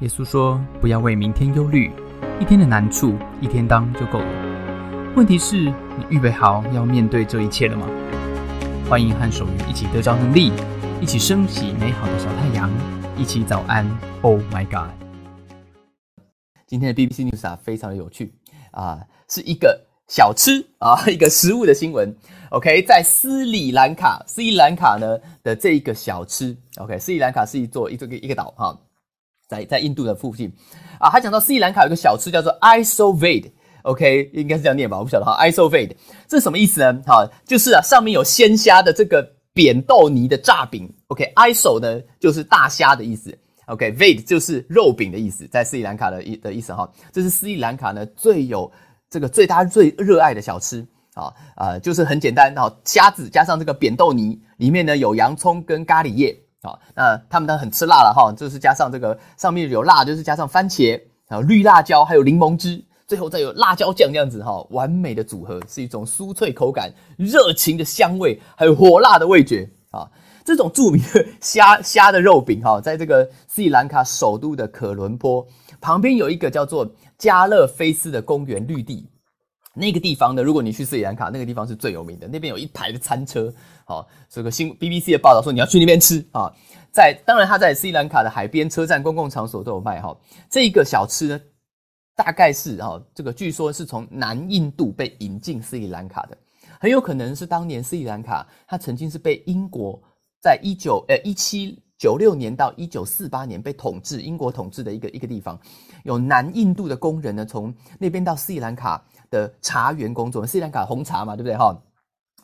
耶稣说：“不要为明天忧虑，一天的难处一天当就够了。问题是，你预备好要面对这一切了吗？”欢迎和守愚一起得着能力，一起升起美好的小太阳，一起早安。Oh my God！今天的 BBC News 啊，非常的有趣啊，是一个小吃啊，一个食物的新闻。OK，在斯里兰卡，斯里兰卡呢的这一个小吃，OK，斯里兰卡是一座一座一个岛哈。在在印度的附近啊，他讲到斯里兰卡有个小吃叫做 isovade，OK，应该是这样念吧，我不晓得哈。isovade 这是什么意思呢？好，就是啊，上面有鲜虾的这个扁豆泥的炸饼，OK，iso 呢就是大虾的意思，OK，vade 就是肉饼的意思，在斯里兰卡的意的意思哈。这是斯里兰卡呢最有这个最大最热爱的小吃啊啊，就是很简单哈，虾子加上这个扁豆泥，里面呢有洋葱跟咖喱叶。好，那他们都很吃辣了哈，就是加上这个上面有辣，就是加上番茄，还有绿辣椒，还有柠檬汁，最后再有辣椒酱这样子哈，完美的组合，是一种酥脆口感、热情的香味，还有火辣的味觉啊。这种著名的虾虾的肉饼哈，在这个斯里兰卡首都的可伦坡旁边有一个叫做加勒菲斯的公园绿地。那个地方呢，如果你去斯里兰卡，那个地方是最有名的。那边有一排的餐车，好，这个新 BBC 的报道说你要去那边吃啊。在当然，他在斯里兰卡的海边、车站、公共场所都有卖哈。这一个小吃呢，大概是哈，这个据说是从南印度被引进斯里兰卡的，很有可能是当年斯里兰卡它曾经是被英国在一九呃一七九六年到一九四八年被统治英国统治的一个一个地方，有南印度的工人呢，从那边到斯里兰卡。的茶园工作，斯里兰卡红茶嘛，对不对哈？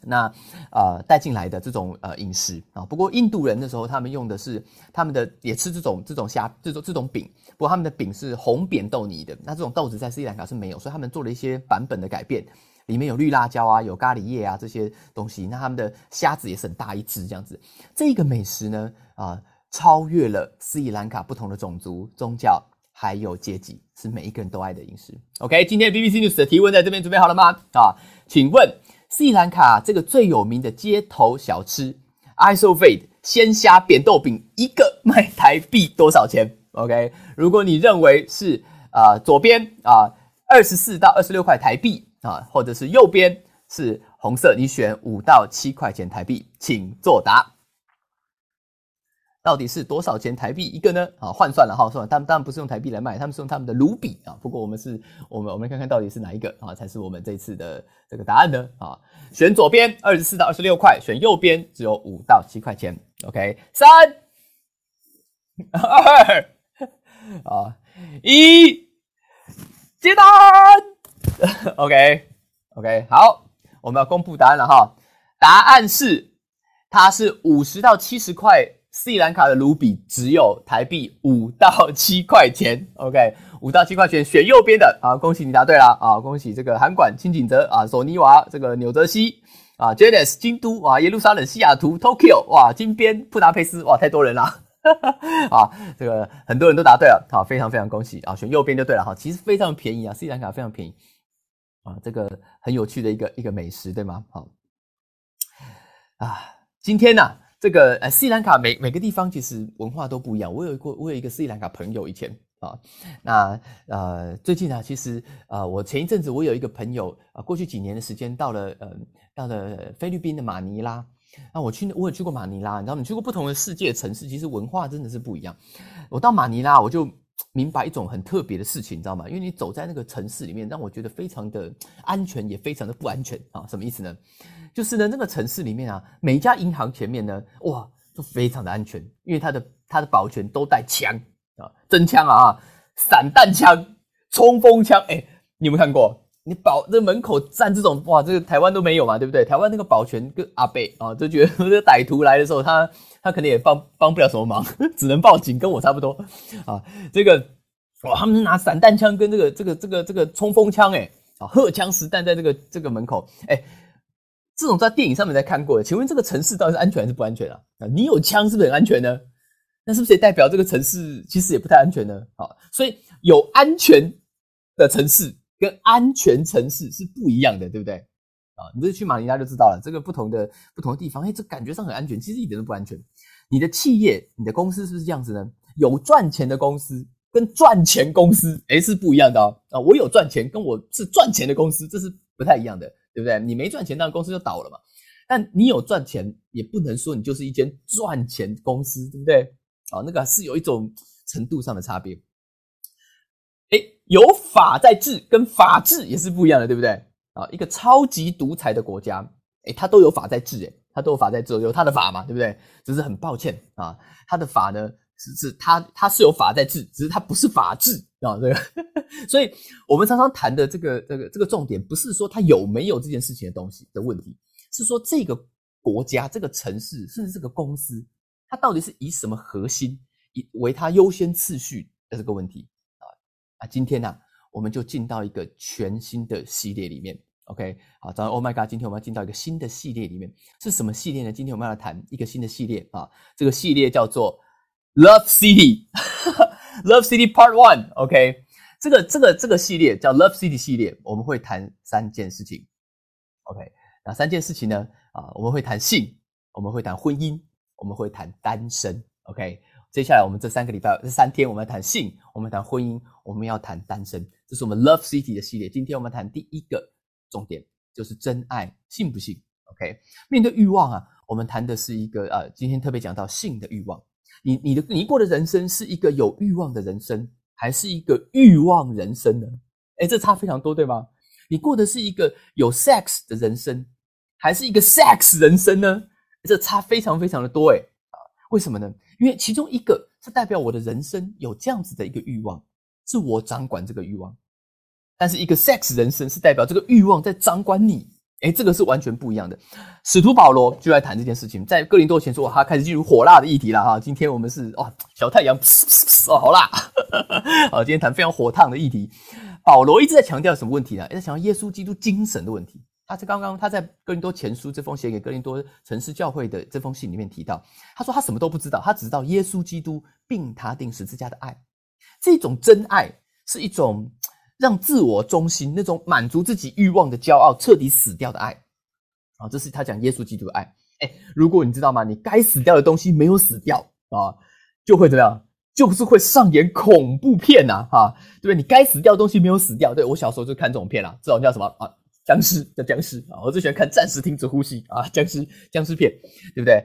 那呃带进来的这种呃饮食啊，不过印度人的时候，他们用的是他们的也吃这种这种虾这种这种饼，不过他们的饼是红扁豆泥的，那这种豆子在斯里兰卡是没有，所以他们做了一些版本的改变，里面有绿辣椒啊，有咖喱叶啊这些东西，那他们的虾子也是很大一只这样子。这个美食呢啊，超越了斯里兰卡不同的种族宗教。还有阶级是每一个人都爱的饮食。OK，今天 BBC News 的提问在这边准备好了吗？啊，请问斯里兰卡这个最有名的街头小吃 Isovade 鲜虾扁豆饼一个卖台币多少钱？OK，如果你认为是啊左边啊二十四到二十六块台币啊，或者是右边是红色，你选五到七块钱台币，请作答。到底是多少钱台币一个呢？啊，换算了哈，算了，他们当然不是用台币来卖，他们是用他们的卢比啊。不过我们是，我们我们看看到底是哪一个啊，才是我们这次的这个答案呢？啊，选左边二十四到二十六块，选右边只有五到七块钱。OK，三二啊一，接单。OK OK，好，我们要公布答案了哈。答案是，它是五十到七十块。斯里兰卡的卢比只有台币五到七块钱，OK，五到七块钱选右边的啊，恭喜你答对了。啊，恭喜这个韩馆、清景泽啊、索尼瓦、这个纽泽西啊、j a n e s 京都啊、耶路撒冷、西雅图、Tokyo 哇、金边、布达佩斯哇，太多人了。啊，这个很多人都答对了，好，非常非常恭喜啊，选右边就对了。哈，其实非常便宜啊，斯里兰卡非常便宜。啊，这个很有趣的一个一个美食对吗？好。啊，今天呢？这个呃，斯里兰卡每每个地方其实文化都不一样。我有一个我有一个斯里兰卡朋友以前啊，那呃最近呢，其实呃我前一阵子我有一个朋友啊，过去几年的时间到了呃到了菲律宾的马尼拉，那我去我有去过马尼拉，你知道你去过不同的世界城市，其实文化真的是不一样。我到马尼拉我就明白一种很特别的事情，你知道吗？因为你走在那个城市里面，让我觉得非常的安全，也非常的不安全啊。什么意思呢？就是呢，那个城市里面啊，每一家银行前面呢，哇，都非常的安全，因为它的它的保全都带枪啊，真枪啊，散弹枪、冲锋枪，哎，你有没有看过？你保这门口站这种，哇，这个台湾都没有嘛，对不对？台湾那个保全跟阿贝啊，就觉得这个歹徒来的时候，他他可能也帮帮不了什么忙，只能报警，跟我差不多啊。这个哇，他们拿散弹枪跟这个这个这个这个冲锋枪，哎，啊，荷枪实弹在这个这个门口，哎。这种在电影上面才看过，请问这个城市到底是安全还是不安全啊？啊，你有枪是不是很安全呢？那是不是也代表这个城市其实也不太安全呢？啊，所以有安全的城市跟安全城市是不一样的，对不对？啊，你这去马尼拉就知道了，这个不同的不同的地方，哎，这感觉上很安全，其实一点都不安全。你的企业、你的公司是不是这样子呢？有赚钱的公司跟赚钱公司哎是不一样的哦啊，我有赚钱，跟我是赚钱的公司，这是不太一样的，对不对？你没赚钱，那公司就倒了嘛。但你有赚钱，也不能说你就是一间赚钱公司，对不对？啊，那个是有一种程度上的差别。有法在治，跟法治也是不一样的，对不对？啊，一个超级独裁的国家，哎，它都有法在治，哎，它都有法在治，有它的法嘛，对不对？只是很抱歉啊，它的法呢？是是，它它是有法在治，只是它不是法治啊。这个，所以我们常常谈的这个这个这个重点，不是说它有没有这件事情的东西的问题，是说这个国家、这个城市，甚至这个公司，它到底是以什么核心，以为它优先次序的这个问题今天呢，我们就进到一个全新的系列里面。OK，好，早上 Oh my God，今天我们要进到一个新的系列里面，是什么系列呢？今天我们要谈一个新的系列啊，这个系列叫做。Love City，Love City Part One，OK，这个这个这个系列叫 Love City 系列，我们会谈三件事情，OK，那三件事情呢？啊，我们会谈性，我们会谈婚姻，我们会谈单身，OK。接下来我们这三个礼拜这三天，我们要谈性，我们谈婚姻，我们要谈单身，这是我们 Love City 的系列。今天我们谈第一个重点，就是真爱信不信？OK，面对欲望啊，我们谈的是一个呃，今天特别讲到性的欲望。你你的你过的人生是一个有欲望的人生，还是一个欲望人生呢？哎，这差非常多，对吗？你过的是一个有 sex 的人生，还是一个 sex 人生呢？这差非常非常的多，哎，为什么呢？因为其中一个是代表我的人生有这样子的一个欲望，是我掌管这个欲望，但是一个 sex 人生是代表这个欲望在掌管你。哎，这个是完全不一样的。使徒保罗就来谈这件事情，在哥林多前说，他开始进入火辣的议题了哈。今天我们是哦，小太阳哦，好辣，好，今天谈非常火烫的议题。保罗一直在强调什么问题呢？在强调耶稣基督精神的问题。他在刚刚他在哥林多前书这封写给哥林多城市教会的这封信里面提到，他说他什么都不知道，他只知道耶稣基督并他定十字架的爱，这种真爱是一种。让自我中心那种满足自己欲望的骄傲彻底死掉的爱，啊，这是他讲耶稣基督的爱。哎，如果你知道吗？你该死掉的东西没有死掉啊，就会怎么样？就是会上演恐怖片呐，哈，对不对？你该死掉的东西没有死掉。对我小时候就看这种片啦，这种叫什么啊？僵尸叫僵尸啊！我最喜欢看《暂时停止呼吸》啊，僵尸僵尸片，对不对？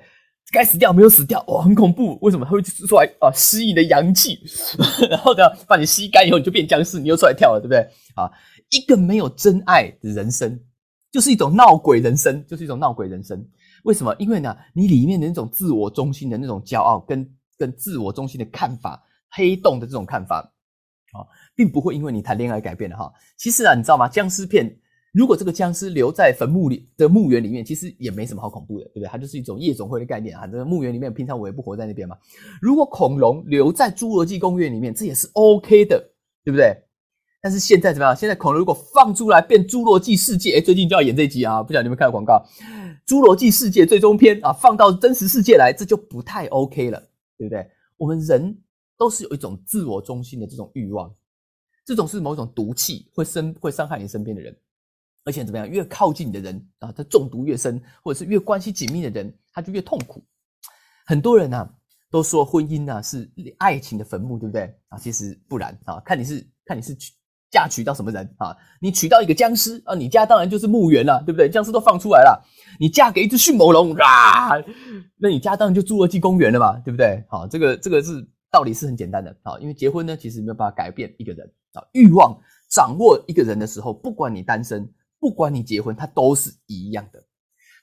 该死掉没有死掉，哇，很恐怖！为什么它会出来啊？吸你的阳气，然后呢，把你吸干以后，你就变僵尸，你又出来跳了，对不对？啊，一个没有真爱的人生，就是一种闹鬼人生，就是一种闹鬼人生。为什么？因为呢，你里面的那种自我中心的那种骄傲，跟跟自我中心的看法，黑洞的这种看法，啊，并不会因为你谈恋爱改变的哈。其实啊，你知道吗？僵尸片。如果这个僵尸留在坟墓里的墓园里面，其实也没什么好恐怖的，对不对？它就是一种夜总会的概念啊。这个墓园里面，平常我也不活在那边嘛。如果恐龙留在侏罗纪公园里面，这也是 OK 的，对不对？但是现在怎么样？现在恐龙如果放出来变侏罗纪世界，哎，最近就要演这集啊，不晓得你们看到广告，侏罗纪世界最终篇啊，放到真实世界来，这就不太 OK 了，对不对？我们人都是有一种自我中心的这种欲望，这种是某种毒气，会生会伤害你身边的人。而且怎么样？越靠近你的人啊，他中毒越深，或者是越关系紧密的人，他就越痛苦。很多人呢都说婚姻呢是爱情的坟墓，对不对啊？其实不然啊，看你是看你是娶嫁娶到什么人啊？你娶到一个僵尸啊，你家当然就是墓园了，对不对？僵尸都放出来了，你嫁给一只迅猛龙啊，那你家当然就侏罗纪公园了嘛，对不对？好，这个这个是道理是很简单的啊，因为结婚呢其实没有办法改变一个人啊，欲望掌握一个人的时候，不管你单身。不管你结婚，它都是一样的。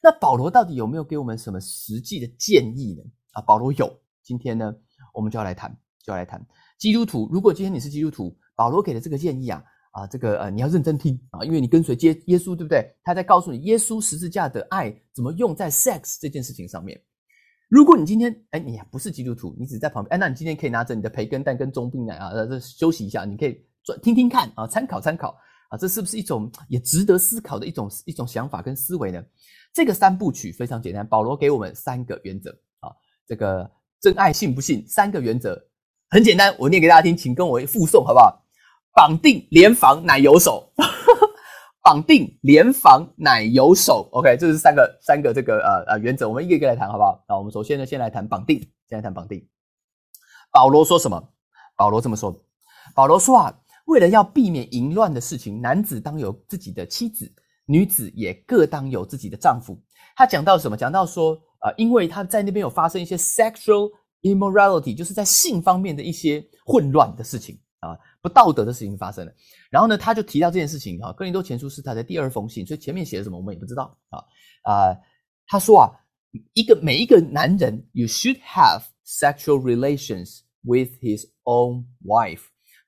那保罗到底有没有给我们什么实际的建议呢？啊，保罗有。今天呢，我们就要来谈，就要来谈基督徒。如果今天你是基督徒，保罗给的这个建议啊，啊，这个呃，你要认真听啊，因为你跟随耶耶稣，对不对？他在告诉你耶稣十字架的爱怎么用在 sex 这件事情上面。如果你今天哎，你不是基督徒，你只是在旁边，哎，那你今天可以拿着你的培根蛋跟中冰奶啊，这休息一下，你可以转听听看啊，参考参考。啊，这是不是一种也值得思考的一种一种想法跟思维呢？这个三部曲非常简单，保罗给我们三个原则啊。这个真爱信不信？三个原则很简单，我念给大家听，请跟我附送好不好？绑定联防奶油手，绑定联防奶油手。OK，这是三个三个这个呃呃原则，我们一个一个来谈好不好？那我们首先呢，先来谈绑定，先来谈绑定。保罗说什么？保罗这么说。保罗说啊，为了要避免淫乱的事情，男子当有自己的妻子，女子也各当有自己的丈夫。他讲到什么？讲到说，呃，因为他在那边有发生一些 sexual immorality，就是在性方面的一些混乱的事情啊，不道德的事情发生了。然后呢，他就提到这件事情啊，《哥林多前书》是他的第二封信，所以前面写的什么我们也不知道啊啊。他说啊，一个每一个男人，you should have sexual relations with his own wife，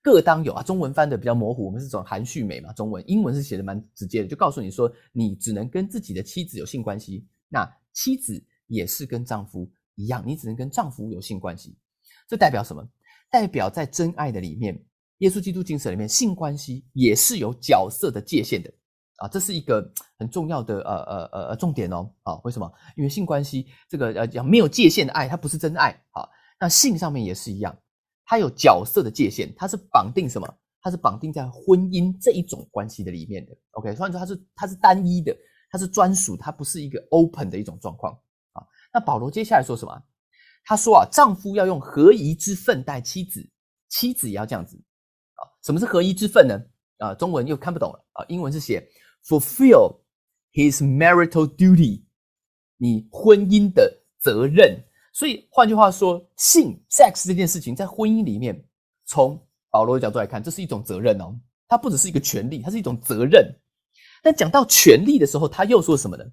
各当有啊。中文翻的比较模糊，我们是种含蓄美嘛。中文、英文是写的蛮直接的，就告诉你说，你只能跟自己的妻子有性关系，那妻子也是跟丈夫一样，你只能跟丈夫有性关系。这代表什么？代表在真爱的里面。耶稣基督精神里面，性关系也是有角色的界限的啊，这是一个很重要的呃呃呃呃重点哦啊，为什么？因为性关系这个呃讲没有界限的爱，它不是真爱啊。那性上面也是一样，它有角色的界限，它是绑定什么？它是绑定在婚姻这一种关系的里面的。OK，所以说它是它是单一的，它是专属，它不是一个 open 的一种状况啊。那保罗接下来说什么？他说啊，丈夫要用合宜之分待妻子，妻子也要这样子啊。什么是合一之分呢？啊，中文又看不懂了啊，英文是写 fulfill his marital duty，你婚姻的责任。所以换句话说，性 sex 这件事情在婚姻里面，从保罗的角度来看，这是一种责任哦，它不只是一个权利，它是一种责任。但讲到权利的时候，他又说什么呢？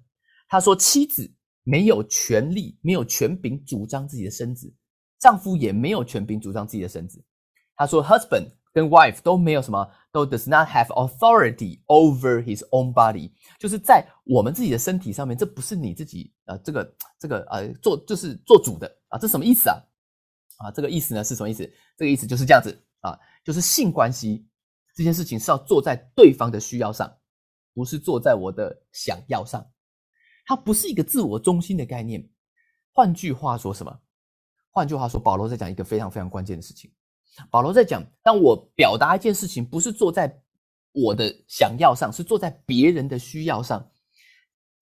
他说妻子没有权利，没有权柄主张自己的身子，丈夫也没有权柄主张自己的身子。他说 husband。跟 wife 都没有什么，都 does not have authority over his own body，就是在我们自己的身体上面，这不是你自己呃，这个这个呃做就是做主的啊，这什么意思啊？啊，这个意思呢是什么意思？这个意思就是这样子啊，就是性关系这件事情是要做在对方的需要上，不是做在我的想要上，它不是一个自我中心的概念。换句话说什么？换句话说，保罗在讲一个非常非常关键的事情。保罗在讲，当我表达一件事情，不是做在我的想要上，是做在别人的需要上。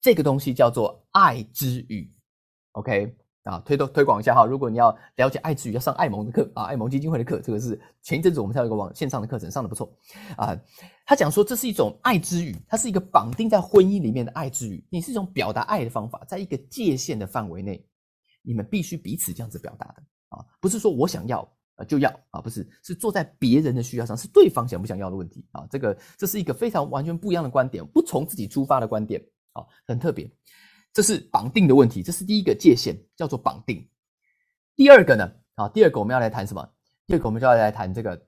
这个东西叫做爱之语。OK 啊，推动推广一下哈。如果你要了解爱之语，要上爱蒙的课啊，爱蒙基金会的课。这个是前一阵子我们才有一个网线上的课程，上的不错啊。他讲说这是一种爱之语，它是一个绑定在婚姻里面的爱之语。你是一种表达爱的方法，在一个界限的范围内，你们必须彼此这样子表达的啊，不是说我想要。啊，就要啊，不是，是坐在别人的需要上，是对方想不想要的问题啊。这个这是一个非常完全不一样的观点，不从自己出发的观点啊，很特别。这是绑定的问题，这是第一个界限，叫做绑定。第二个呢，啊，第二个我们要来谈什么？第二个我们就要来谈这个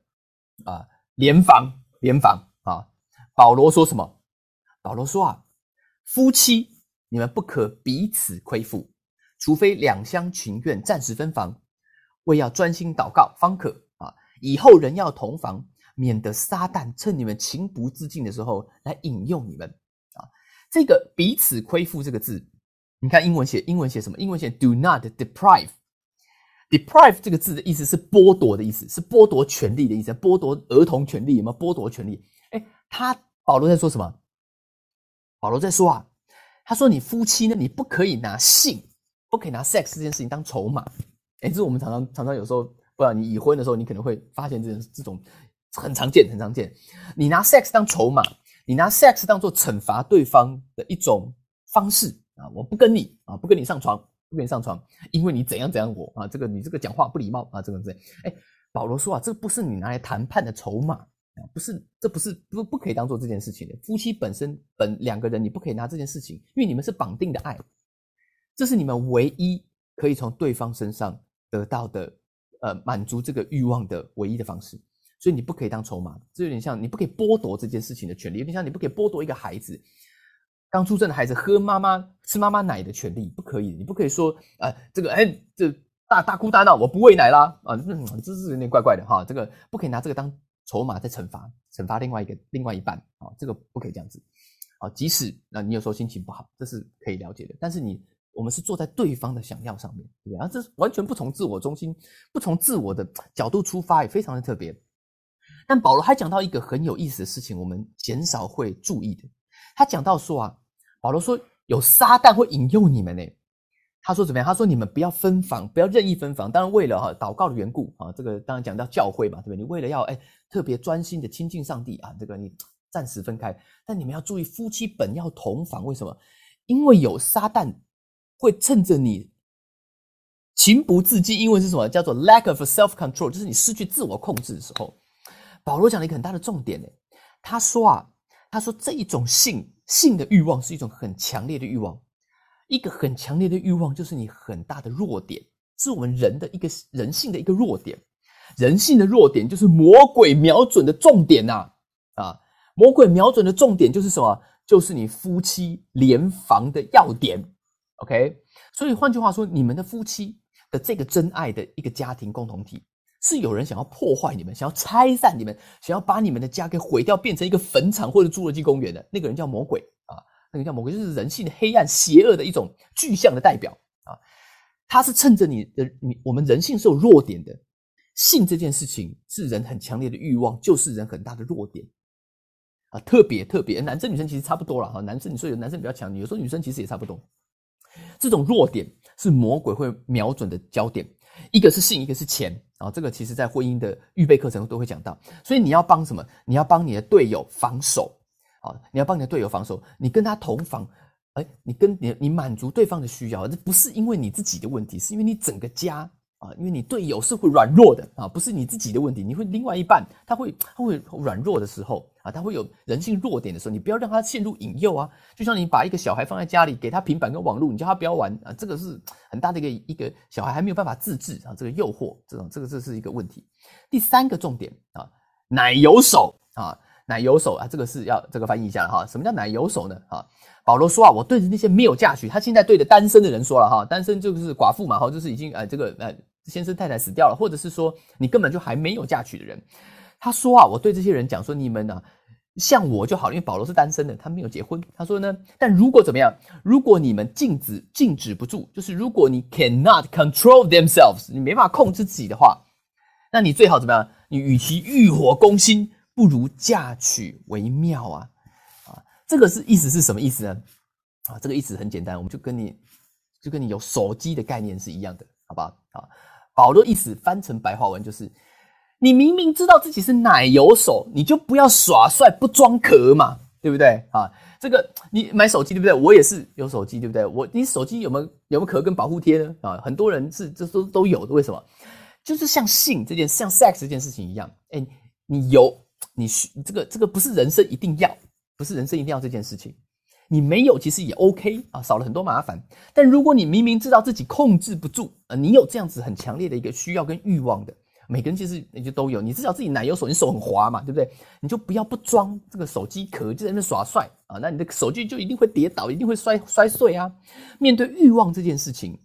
啊，联防联防啊。保罗说什么？保罗说啊，夫妻你们不可彼此亏负，除非两厢情愿，暂时分房。为要专心祷告方可啊！以后人要同房，免得撒旦趁你们情不自禁的时候来引诱你们啊！这个彼此亏负这个字，你看英文写英文写什么？英文写 do not deprive。deprive 这个字的意思是剥夺的意思，是剥夺权利的意思，剥夺儿童权利有没有？剥夺权利？哎，他保罗在说什么？保罗在说啊，他说你夫妻呢，你不可以拿性，不可以拿 sex 这件事情当筹码。哎，这是我们常常常常有时候，不然你已婚的时候，你可能会发现这种这种很常见，很常见。你拿 sex 当筹码，你拿 sex 当做惩罚对方的一种方式啊！我不跟你啊，不跟你上床，不跟你上床，因为你怎样怎样我啊，这个你这个讲话不礼貌啊，这个这。哎，保罗说啊，这不是你拿来谈判的筹码，不是，这不是不不可以当做这件事情的。夫妻本身本两个人，你不可以拿这件事情，因为你们是绑定的爱，这是你们唯一可以从对方身上。得到的，呃，满足这个欲望的唯一的方式，所以你不可以当筹码，这有点像你不可以剥夺这件事情的权利，有点像你不可以剥夺一个孩子刚出生的孩子喝妈妈吃妈妈奶的权利，不可以，你不可以说，呃，这个，哎，这大大哭大闹，我不喂奶啦，啊，这是有点怪怪的哈，这个不可以拿这个当筹码在惩罚惩罚另外一个另外一半啊，这个不可以这样子，啊，即使那你有时候心情不好，这是可以了解的，但是你。我们是坐在对方的想要上面，对啊，这是完全不从自我中心、不从自我的角度出发，也非常的特别。但保罗还讲到一个很有意思的事情，我们减少会注意的。他讲到说啊，保罗说有撒旦会引诱你们呢。他说怎么样？他说你们不要分房，不要任意分房。当然为了哈祷告的缘故啊，这个当然讲到教会嘛，对不对？你为了要哎特别专心的亲近上帝啊，这个你暂时分开。但你们要注意，夫妻本要同房，为什么？因为有撒旦会趁着你情不自禁，因为是什么？叫做 lack of self control，就是你失去自我控制的时候。保罗讲了一个很大的重点呢，他说啊，他说这一种性性的欲望是一种很强烈的欲望。一个很强烈的欲望，就是你很大的弱点，是我们人的一个人性的一个弱点。人性的弱点就是魔鬼瞄准的重点呐！啊，魔鬼瞄准的重点就是什么？就是你夫妻联防的要点。OK，所以换句话说，你们的夫妻的这个真爱的一个家庭共同体，是有人想要破坏你们，想要拆散你们，想要把你们的家给毁掉，变成一个坟场或者侏罗纪公园的那个人叫魔鬼啊。那个叫魔鬼，就是人性的黑暗、邪恶的一种具象的代表啊！他是趁着你的你，我们人性是有弱点的，性这件事情是人很强烈的欲望，就是人很大的弱点啊！特别特别，男生女生其实差不多了哈。男生你说有男生比较强，有时候女生其实也差不多。这种弱点是魔鬼会瞄准的焦点，一个是性，一个是钱。啊！这个其实在婚姻的预备课程都会讲到，所以你要帮什么？你要帮你的队友防守。啊。你要帮你的队友防守，你跟他同房，哎，你跟你你满足对方的需要，这不是因为你自己的问题，是因为你整个家。啊，因为你队友是会软弱的。啊，不是你自己的问题，你会另外一半他会他会软弱的时候啊，他会有人性弱点的时候，你不要让他陷入引诱啊，就像你把一个小孩放在家里，给他平板跟网络，你叫他不要玩啊，这个是很大的一个一个小孩还没有办法自制啊，这个诱惑这种这个这是一个问题。第三个重点啊，奶油手啊。奶油手啊，这个是要这个翻译一下哈。什么叫奶油手呢？哈，保罗说啊，我对着那些没有嫁娶，他现在对着单身的人说了哈，单身就是寡妇嘛，哈，就是已经呃这个呃先生太太死掉了，或者是说你根本就还没有嫁娶的人。他说啊，我对这些人讲说，你们啊像我就好，因为保罗是单身的，他没有结婚。他说呢，但如果怎么样，如果你们禁止禁止不住，就是如果你 cannot control themselves，你没法控制自己的话，那你最好怎么样？你与其欲火攻心。不如嫁娶为妙啊！啊，这个是意思是什么意思呢？啊，这个意思很简单，我们就跟你就跟你有手机的概念是一样的，好不好？啊，保罗意思翻成白话文就是：你明明知道自己是奶油手，你就不要耍帅不装壳嘛，对不对？啊，这个你买手机对不对？我也是有手机对不对？我你手机有没有有没有壳跟保护贴呢？啊，很多人是这都都有的，为什么？就是像性这件像 sex 这件事情一样，哎，你有。你需这个这个不是人生一定要，不是人生一定要这件事情，你没有其实也 OK 啊，少了很多麻烦。但如果你明明知道自己控制不住啊，你有这样子很强烈的一个需要跟欲望的，每个人其实也就都有。你至少自己奶油手，你手很滑嘛，对不对？你就不要不装这个手机壳，就在那耍帅啊，那你的手机就一定会跌倒，一定会摔摔碎啊。面对欲望这件事情，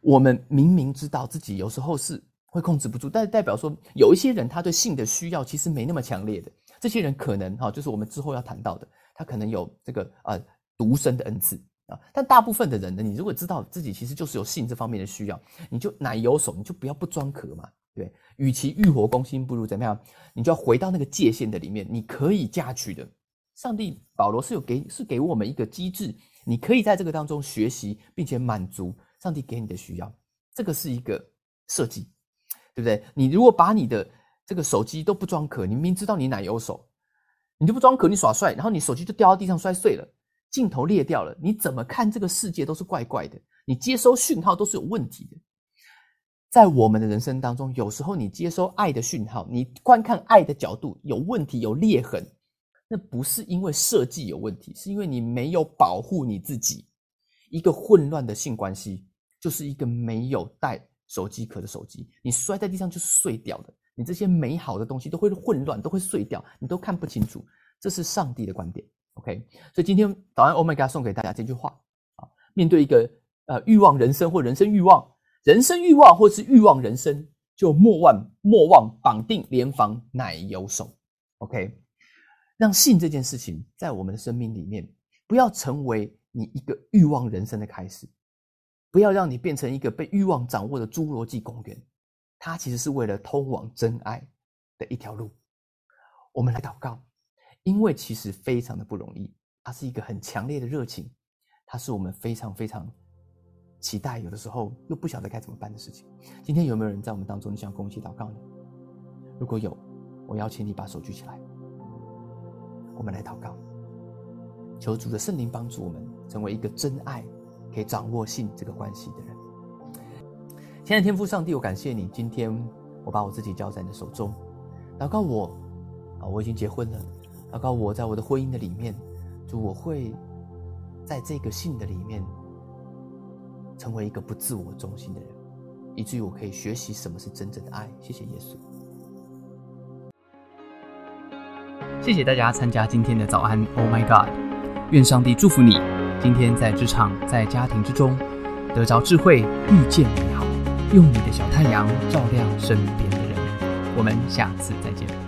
我们明明知道自己有时候是。会控制不住，但是代表说有一些人他对性的需要其实没那么强烈的，这些人可能哈，就是我们之后要谈到的，他可能有这个呃独生的恩赐啊。但大部分的人呢，你如果知道自己其实就是有性这方面的需要，你就奶油手，你就不要不装壳嘛，对。与其欲火攻心，不如怎么样？你就要回到那个界限的里面，你可以嫁娶的。上帝保罗是有给是给我们一个机制，你可以在这个当中学习，并且满足上帝给你的需要，这个是一个设计。对不对？你如果把你的这个手机都不装壳，你明知道你奶油手，你就不装壳，你耍帅，然后你手机就掉到地上摔碎了，镜头裂掉了，你怎么看这个世界都是怪怪的，你接收讯号都是有问题的。在我们的人生当中，有时候你接收爱的讯号，你观看爱的角度有问题、有裂痕，那不是因为设计有问题，是因为你没有保护你自己。一个混乱的性关系，就是一个没有带。手机壳的手机，你摔在地上就是碎掉的。你这些美好的东西都会混乱，都会碎掉，你都看不清楚。这是上帝的观点，OK？所以今天早安 Omega 送给大家这句话啊：面对一个呃欲望人生或人生欲望、人生欲望或是欲望人生，就莫忘莫忘绑定联防奶油手，OK？让性这件事情在我们的生命里面，不要成为你一个欲望人生的开始。不要让你变成一个被欲望掌握的侏罗纪公园，它其实是为了通往真爱的一条路。我们来祷告，因为其实非常的不容易，它是一个很强烈的热情，它是我们非常非常期待，有的时候又不晓得该怎么办的事情。今天有没有人在我们当中，你想跟我一起祷告呢？如果有，我邀请你把手举起来，我们来祷告，求主的圣灵帮助我们，成为一个真爱可以掌握性这个关系的人。亲爱的天父上帝，我感谢你，今天我把我自己交在你的手中，祷告我啊，我已经结婚了，祷告我在我的婚姻的里面，主我会在这个性的里面。成为一个不自我中心的人，以至于我可以学习什么是真正的爱。谢谢耶稣，谢谢大家参加今天的早安。Oh my God！愿上帝祝福你，今天在职场、在家庭之中得着智慧，遇见美好，用你的小太阳照亮身边的人。我们下次再见。